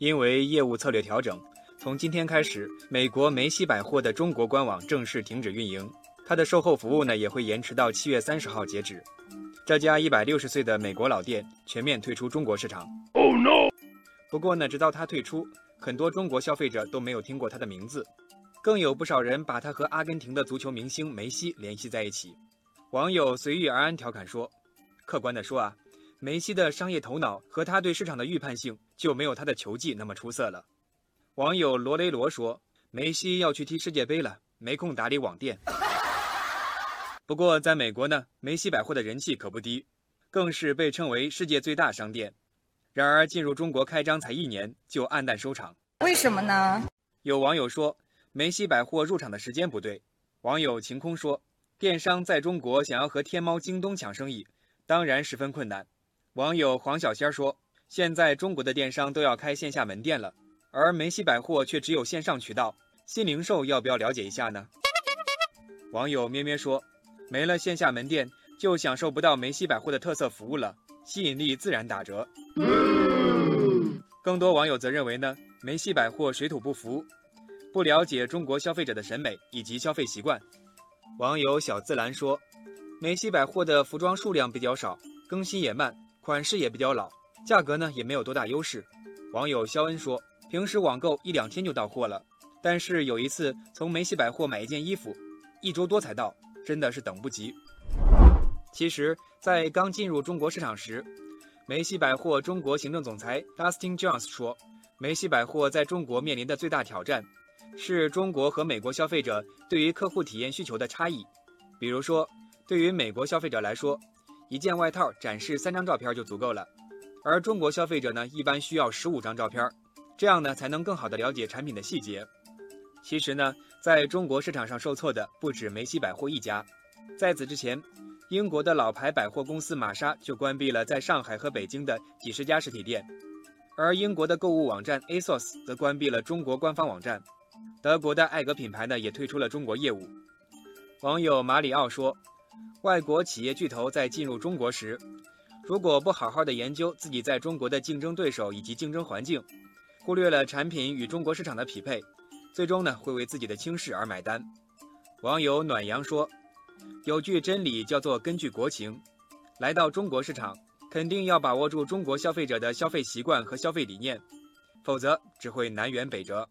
因为业务策略调整，从今天开始，美国梅西百货的中国官网正式停止运营，它的售后服务呢也会延迟到七月三十号截止。这家一百六十岁的美国老店全面退出中国市场。Oh no！不过呢，直到它退出，很多中国消费者都没有听过它的名字，更有不少人把它和阿根廷的足球明星梅西联系在一起。网友随遇而安调侃说：“客观地说啊，梅西的商业头脑和他对市场的预判性就没有他的球技那么出色了。”网友罗雷罗说：“梅西要去踢世界杯了，没空打理网店。”不过，在美国呢，梅西百货的人气可不低，更是被称为世界最大商店。然而，进入中国开张才一年就黯淡收场，为什么呢？有网友说，梅西百货入场的时间不对。网友晴空说，电商在中国想要和天猫、京东抢生意，当然十分困难。网友黄小仙说，现在中国的电商都要开线下门店了，而梅西百货却只有线上渠道，新零售要不要了解一下呢？网友咩咩说。没了线下门店，就享受不到梅西百货的特色服务了，吸引力自然打折。更多网友则认为呢，梅西百货水土不服，不了解中国消费者的审美以及消费习惯。网友小自然说，梅西百货的服装数量比较少，更新也慢，款式也比较老，价格呢也没有多大优势。网友肖恩说，平时网购一两天就到货了，但是有一次从梅西百货买一件衣服，一周多才到。真的是等不及。其实，在刚进入中国市场时，梅西百货中国行政总裁 Dustin Jones 说：“梅西百货在中国面临的最大挑战，是中国和美国消费者对于客户体验需求的差异。比如说，对于美国消费者来说，一件外套展示三张照片就足够了，而中国消费者呢，一般需要十五张照片，这样呢，才能更好的了解产品的细节。”其实呢，在中国市场上受挫的不止梅西百货一家。在此之前，英国的老牌百货公司玛莎就关闭了在上海和北京的几十家实体店，而英国的购物网站 ASOS 则关闭了中国官方网站。德国的艾格品牌呢，也退出了中国业务。网友马里奥说：“外国企业巨头在进入中国时，如果不好好的研究自己在中国的竞争对手以及竞争环境，忽略了产品与中国市场的匹配。”最终呢，会为自己的轻视而买单。网友暖阳说：“有句真理叫做根据国情，来到中国市场，肯定要把握住中国消费者的消费习惯和消费理念，否则只会南辕北辙。”